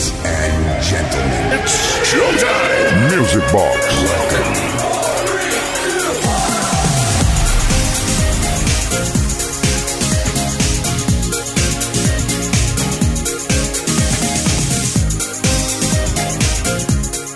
Ladies and gentlemen, it's showtime. Music Box.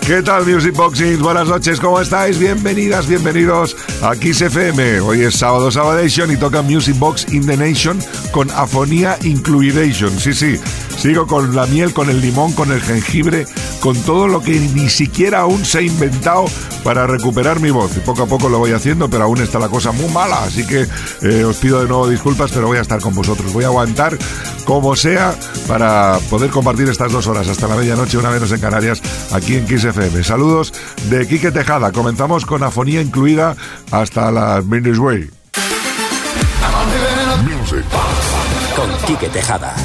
¿Qué tal Music Boxing? Buenas noches, ¿cómo estáis? Bienvenidas, bienvenidos a Kiss FM. Hoy es sábado Sabadation y toca Music Box in the Nation con Afonía Incluidation. Sí, sí, sigo con la miel, con el limón, con el jengibre, con todo lo que ni siquiera aún se ha inventado para recuperar mi voz. Y poco a poco lo voy haciendo, pero aún está la cosa muy mala. Así que eh, os pido de nuevo disculpas, pero voy a estar con vosotros. Voy a aguantar como sea para poder compartir estas dos horas hasta la medianoche, una menos en Canarias, aquí en Kiss FM. Saludos de Quique Tejada. Comenzamos con afonía incluida hasta la Minutes Way. Con Quique Tejada.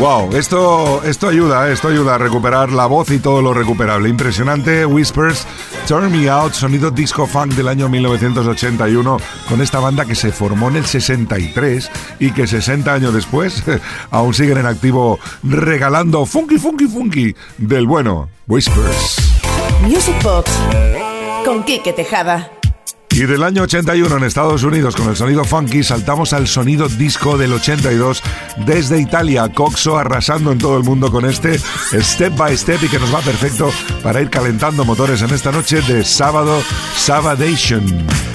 Wow, esto, esto ayuda, eh, esto ayuda a recuperar la voz y todo lo recuperable. Impresionante, Whispers, Turn Me Out, sonido disco funk del año 1981, con esta banda que se formó en el 63 y que 60 años después aún siguen en activo regalando funky, funky, funky del bueno, Whispers. Music Box con Quique Tejada. Y del año 81 en Estados Unidos con el sonido funky saltamos al sonido disco del 82 desde Italia, Coxo arrasando en todo el mundo con este Step by Step y que nos va perfecto para ir calentando motores en esta noche de sábado Sabadation.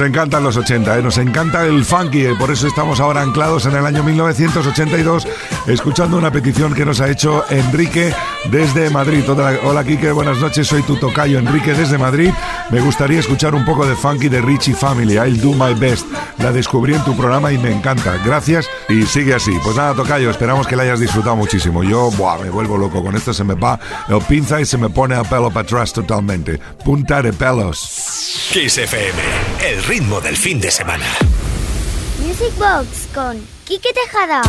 Nos encantan los 80, ¿eh? nos encanta el funky, ¿eh? por eso estamos ahora anclados en el año 1982, escuchando una petición que nos ha hecho Enrique desde Madrid. Hola, Kike, buenas noches, soy tu tocayo Enrique desde Madrid. Me gustaría escuchar un poco de funky de Richie Family, I'll do my best. La descubrí en tu programa y me encanta. Gracias y sigue así. Pues nada, tocayo, esperamos que la hayas disfrutado muchísimo. Yo, buah, me vuelvo loco con esto, se me va el pinza y se me pone a pelo para atrás totalmente. Punta de pelos. Kiss FM, el ritmo del fin de semana. Music Box con Quique Tejada.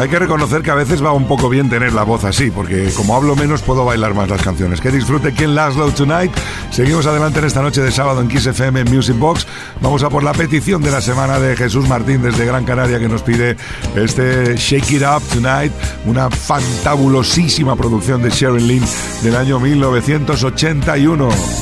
Hay que reconocer que a veces va un poco bien tener la voz así, porque como hablo menos puedo bailar más las canciones. Que disfrute Ken Laszlo Tonight. Seguimos adelante en esta noche de sábado en Kiss FM Music Box. Vamos a por la petición de la semana de Jesús Martín desde Gran Canaria que nos pide este Shake It Up Tonight, una fantabulosísima producción de Sharon Lynn del año 1981.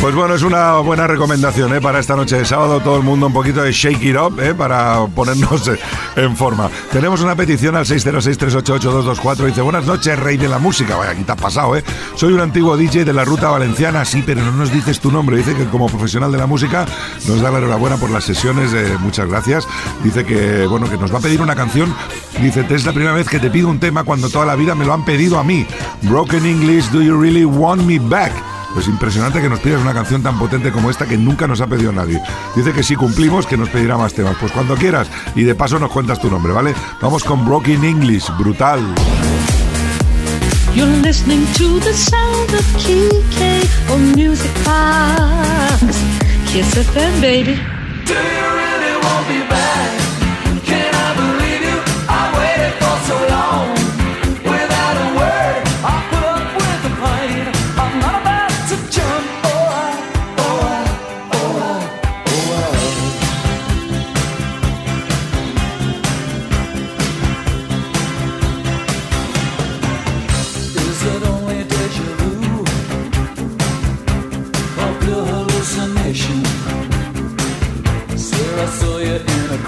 Pues bueno, es una buena recomendación ¿eh? para esta noche de sábado. Todo el mundo un poquito de shake it up ¿eh? para ponernos en forma. Tenemos una petición al 606-388-224. Dice: Buenas noches, rey de la música. Vaya, aquí te has pasado, ¿eh? Soy un antiguo DJ de la ruta valenciana, sí, pero no nos dices tu nombre. Dice que como profesional de la música nos da la enhorabuena por las sesiones. eh, muchas gracias. Dice que, bueno, que nos va a pedir una canción. Dice: Es la primera vez que te pido un tema cuando toda la vida me lo han pedido a mí. Broken English, do you really want me back? Pues impresionante que nos pidas una canción tan potente como esta que nunca nos ha pedido nadie. Dice que si cumplimos, que nos pedirá más temas. Pues cuando quieras. Y de paso nos cuentas tu nombre, ¿vale? Vamos con Broken English, brutal. You're listening to the sound of Kike on Music Box. Kiss FM, baby.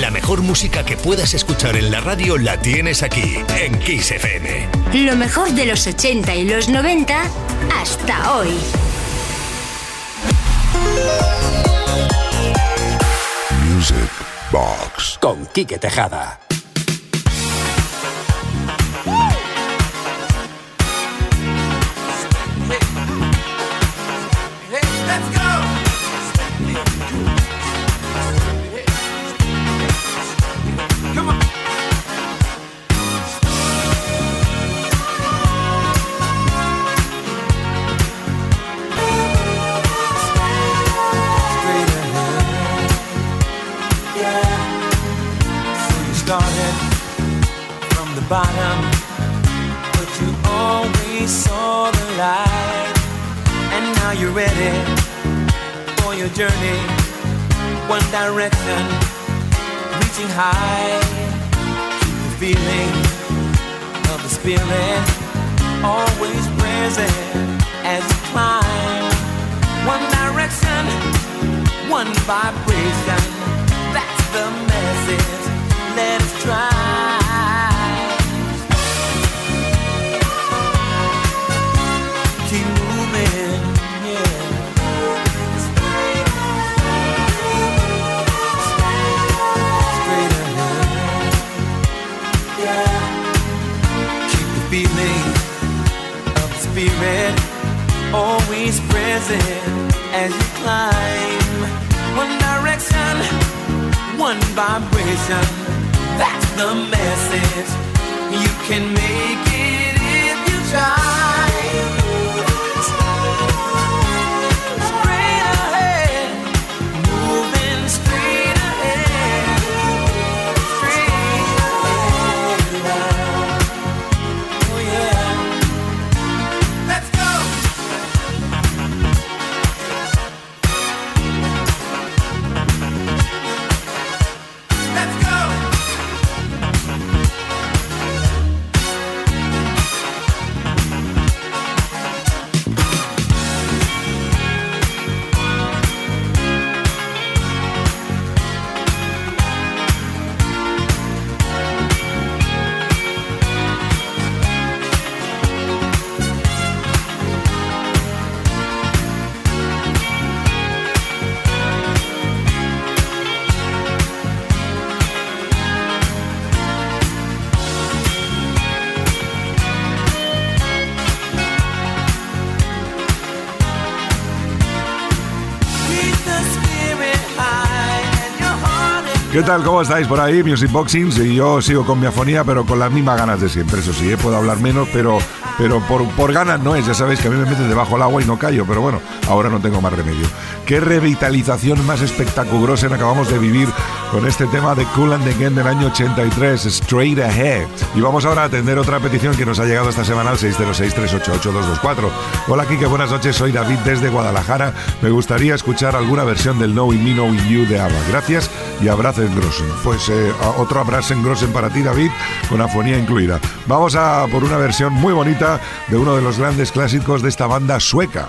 La mejor música que puedas escuchar en la radio la tienes aquí, en Kiss FM. Lo mejor de los 80 y los 90 hasta hoy. Music Box con Quique Tejada. one direction, reaching high. Keep the feeling of the spirit always present as you climb. One direction, one vibration as you climb. One direction, one vibration. That's the message. You can make it if you try. ¿Qué tal? ¿Cómo estáis por ahí? Music Boxings y yo sigo con mi afonía, pero con las mismas ganas de siempre. Eso sí, ¿eh? puedo hablar menos, pero, pero por, por ganas no es. Ya sabéis que a mí me meten debajo del agua y no callo, pero bueno, ahora no tengo más remedio. Qué revitalización más espectaculosa acabamos de vivir con este tema de Cool and the del año 83, Straight Ahead. Y vamos ahora a atender otra petición que nos ha llegado esta semana al 606-388-224. Hola, Kike, buenas noches. Soy David desde Guadalajara. Me gustaría escuchar alguna versión del Knowing Me, Knowing You de ABBA. Gracias y abrazo en Grossen. Pues eh, otro abrazo en Grossen para ti, David, con afonía incluida. Vamos a por una versión muy bonita de uno de los grandes clásicos de esta banda sueca.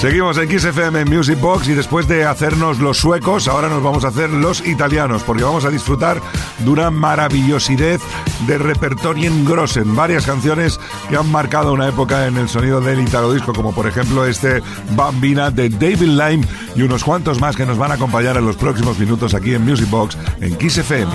Seguimos en XFM Music Box y después de hacernos los suecos, ahora nos vamos a hacer los italianos, porque vamos a disfrutar de una maravillosidad de repertorio en Grossen. Varias canciones que han marcado una época en el sonido del italo disco, como por ejemplo este Bambina de David Lime y unos cuantos más que nos van a acompañar en los próximos minutos aquí en Music Box en XFM.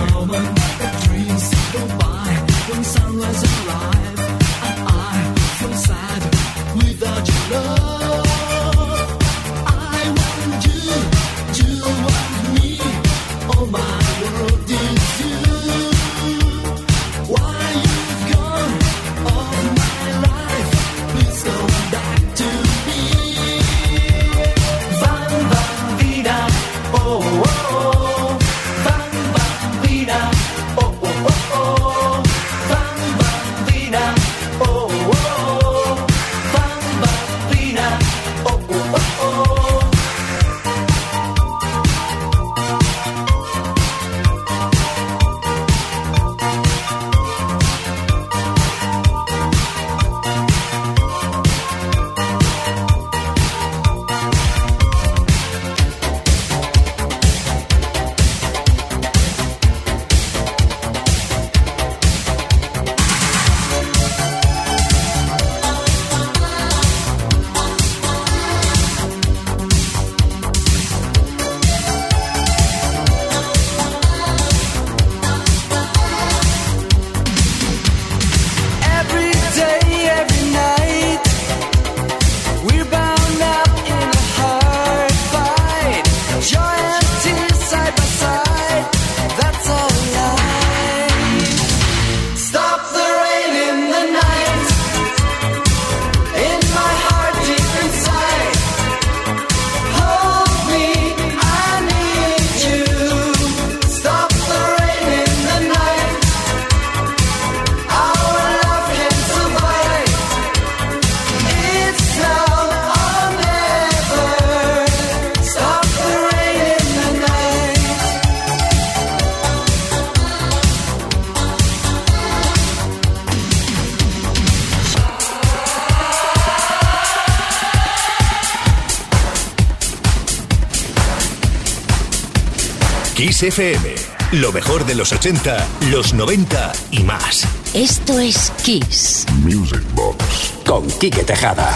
Kiss FM. Lo mejor de los 80, los 90 y más. Esto es Kiss. Music Box. Con Quique Tejada.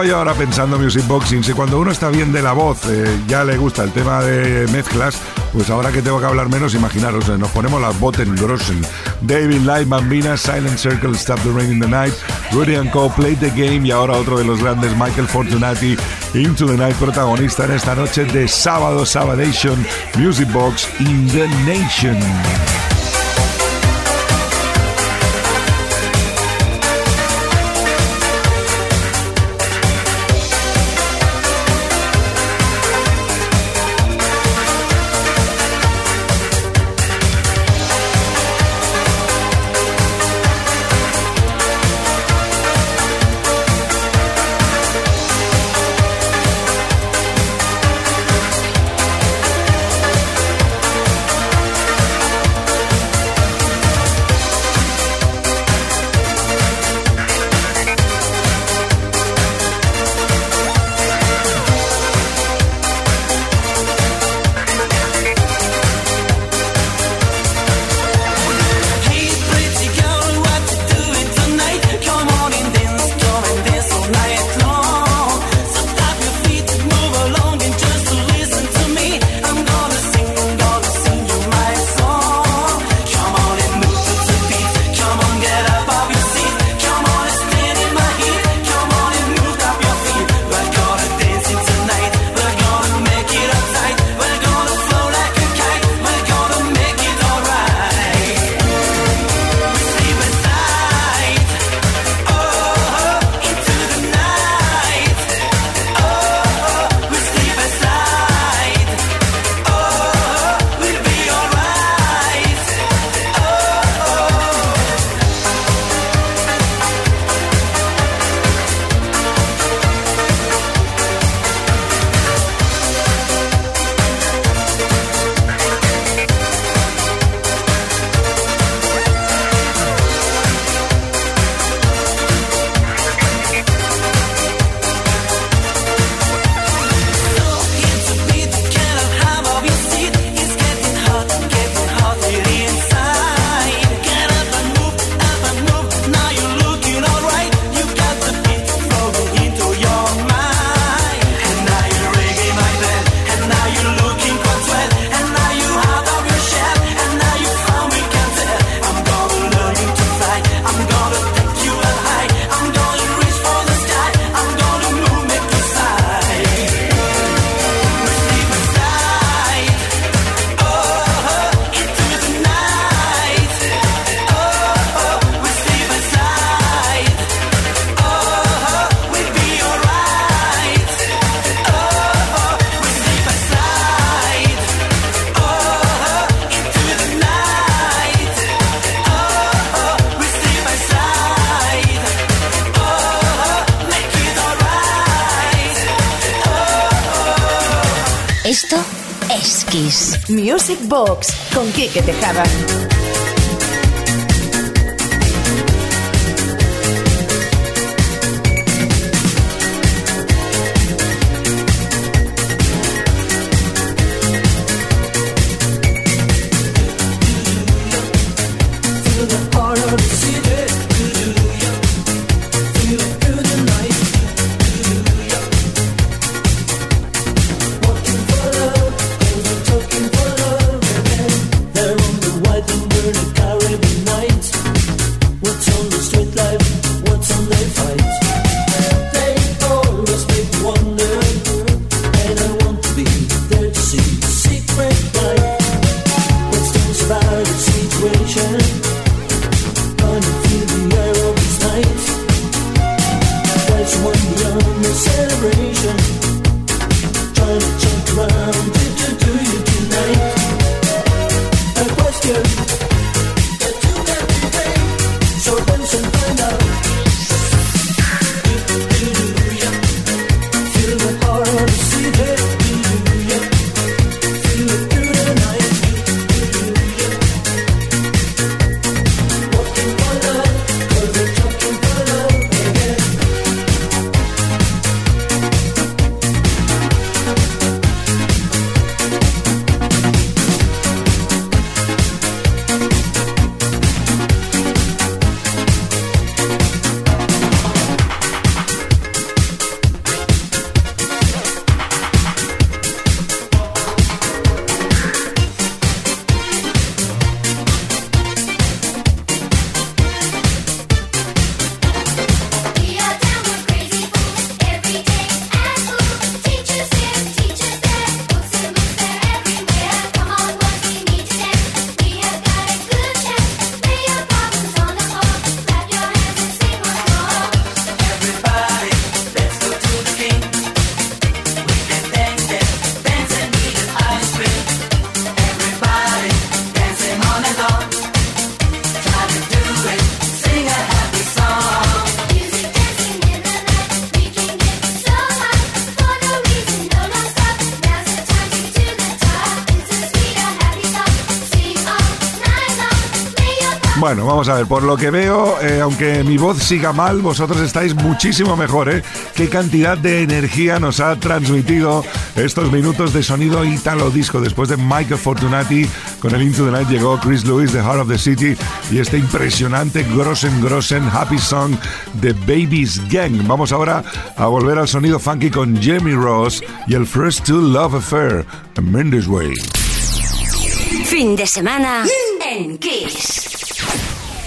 Estaba yo ahora pensando Music Boxing, si cuando uno está bien de la voz eh, ya le gusta el tema de mezclas, pues ahora que tengo que hablar menos, imaginaros, eh, nos ponemos las Botten Grossen. David Light, Bambina, Silent Circle, Stop the Rain in the Night, Rudy and Co, Play the Game y ahora otro de los grandes, Michael Fortunati, Into the Night, protagonista en esta noche de sábado, Sabadation, Music Box in the Nation. Music Box con Quique Tejada. Por lo que veo, eh, aunque mi voz siga mal, vosotros estáis muchísimo mejor, ¿eh? Qué cantidad de energía nos ha transmitido estos minutos de sonido italo disco. Después de Michael Fortunati, con el Into the Night llegó Chris Lewis, The Heart of the City, y este impresionante Grossen Grossen Happy Song de Baby's Gang. Vamos ahora a volver al sonido funky con Jeremy Ross y el First to Love Affair, A Mendes Way. Fin de semana en Kiss.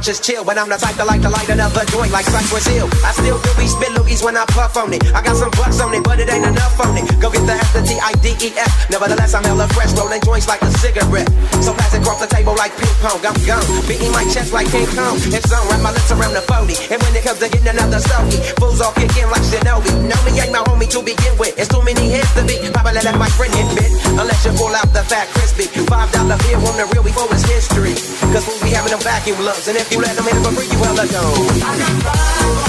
Might just chill. When I'm the type to like to light another joint like Cypress Hill. I still do these spit loogies when I puff on it. I got some bucks on it, but it ain't enough on it. Go get the F, the T, I, D, E, F. Nevertheless, I'm hella fresh, rolling joints like a cigarette. So pass across the table like ping pong. I'm beating my chest like King Kong. It's on, wrap my lips around the 40. And when it comes to getting another stogie, fools all kick in like Shinobi. Know me ain't my homie to begin with. It's too many heads to be. Probably let my friend hit bit. Unless you pull out the fat crispy. Five dollar bill on the real before it's history. Cause fools be having them vacuum lungs. And if you let them in for free, you hella know. Face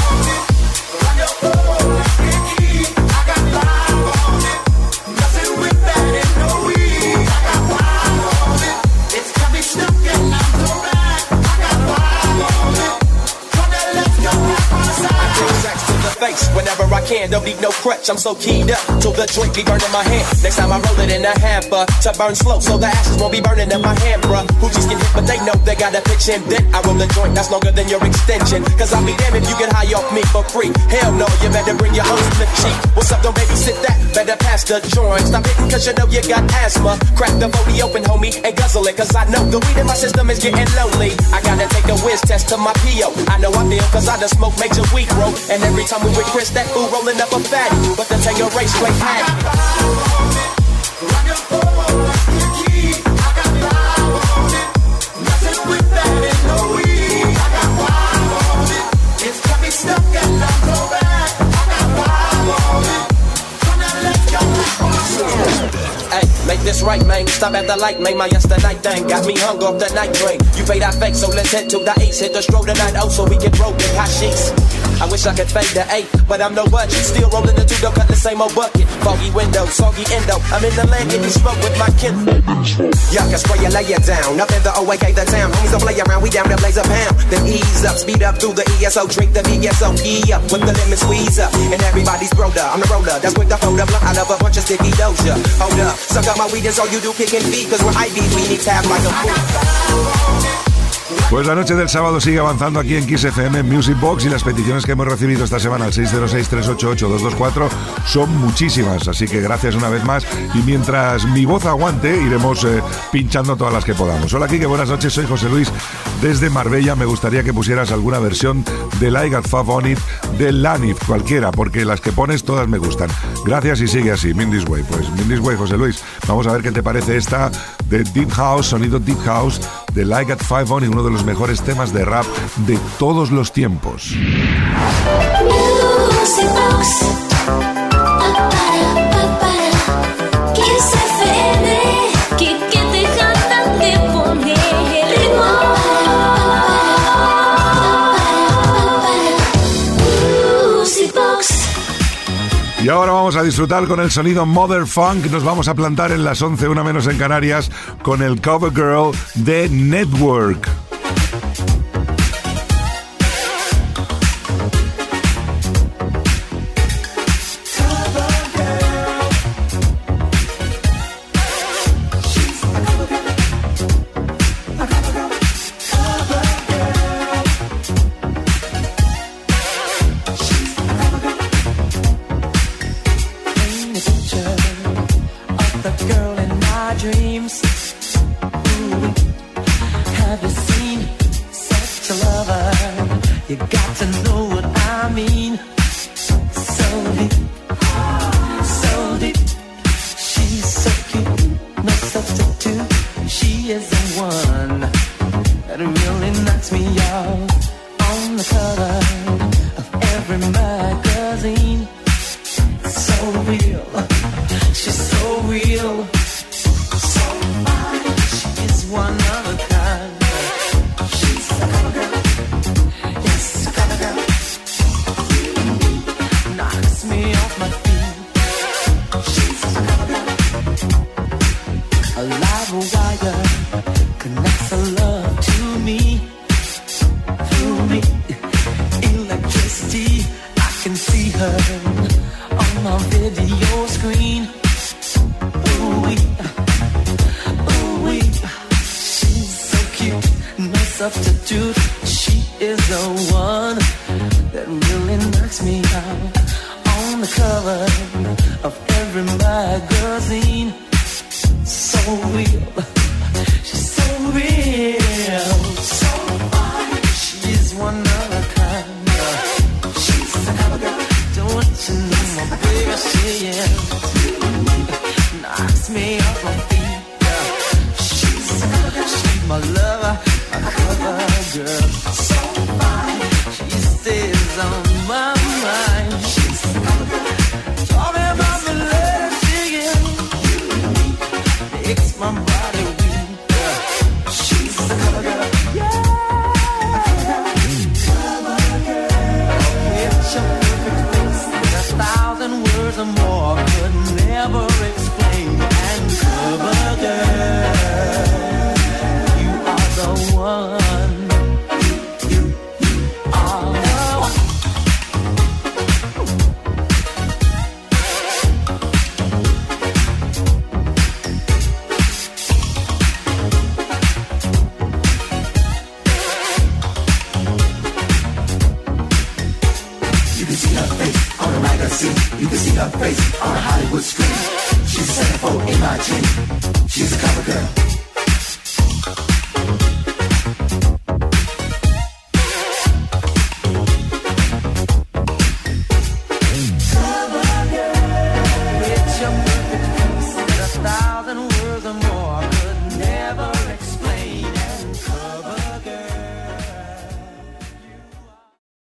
can, don't need no crutch. I'm so keyed up till the joint be burning my hand. Next time I roll it in a hamper to burn slow, so the ashes won't be burning in my hand, bruh. Hoochies get hit, but they know they got a pitch and dent. I roll a joint that's longer than your extension. Cause I'll be damned if you get high off me for free. Hell no, you better bring your own slip cheek. What's up, don't babysit that? Better pass the joint. Stop hitting cause you know you got asthma. Crack the 40 open, homie, and guzzle it. Cause I know the weed in my system is getting lonely. I gotta take a whiz test to my PO. I know I feel cause I done smoke major weed, bro. And every time we with Chris, that fool rolling up a fatty. But the Tango race straight. Hey, make this right, man. Stop at the light, man. My yesterday thing got me hung off the night drink. You pay that fake, so let's head to the east. Hit the stroll tonight, oh, so we get broke in hot sheets. I wish I could fade the eight, but I'm no budget. Still rolling the two, don't cut the same old bucket. Foggy window, soggy endo. I'm in the land getting smoke with my kin. Y'all can spray you, lay it down. In the OAK, the town. Homies don't play around, we down to blaze a pound. Then ease up, speed up through the ESO, drink the VSO, E up with the lemon squeeze up. And everybody's broda, I'm the roller. That's quick to hold up, out of a bunch of sticky doja. Hold up, suck up my weed, that's all you do, kick and feed. Cause we're IBs, we need tab like a fool. Pues la noche del sábado sigue avanzando aquí en Kiss Music Box y las peticiones que hemos recibido esta semana al 606-388-224 son muchísimas, así que gracias una vez más y mientras mi voz aguante iremos eh, pinchando todas las que podamos. Hola Kike, buenas noches, soy José Luis desde Marbella, me gustaría que pusieras alguna versión de I Got Five On It de Lanif, cualquiera, porque las que pones todas me gustan. Gracias y sigue así, Mindy's Way. Pues Mindy's Way, José Luis, vamos a ver qué te parece esta de Deep House, sonido Deep House de I Got Five On It, de los mejores temas de rap de todos los tiempos. Y ahora vamos a disfrutar con el sonido Mother Funk. Nos vamos a plantar en las 11, una menos en Canarias, con el Cover Girl de Network. Really knocks me out. On the cover of every magazine, so real, she's so real, so fine. She's one of a kind. She's a cover girl. Don't you know my baby? She is. Knocks me off my feet. She's a cover girl. She's my lover, my cover girl. My mind.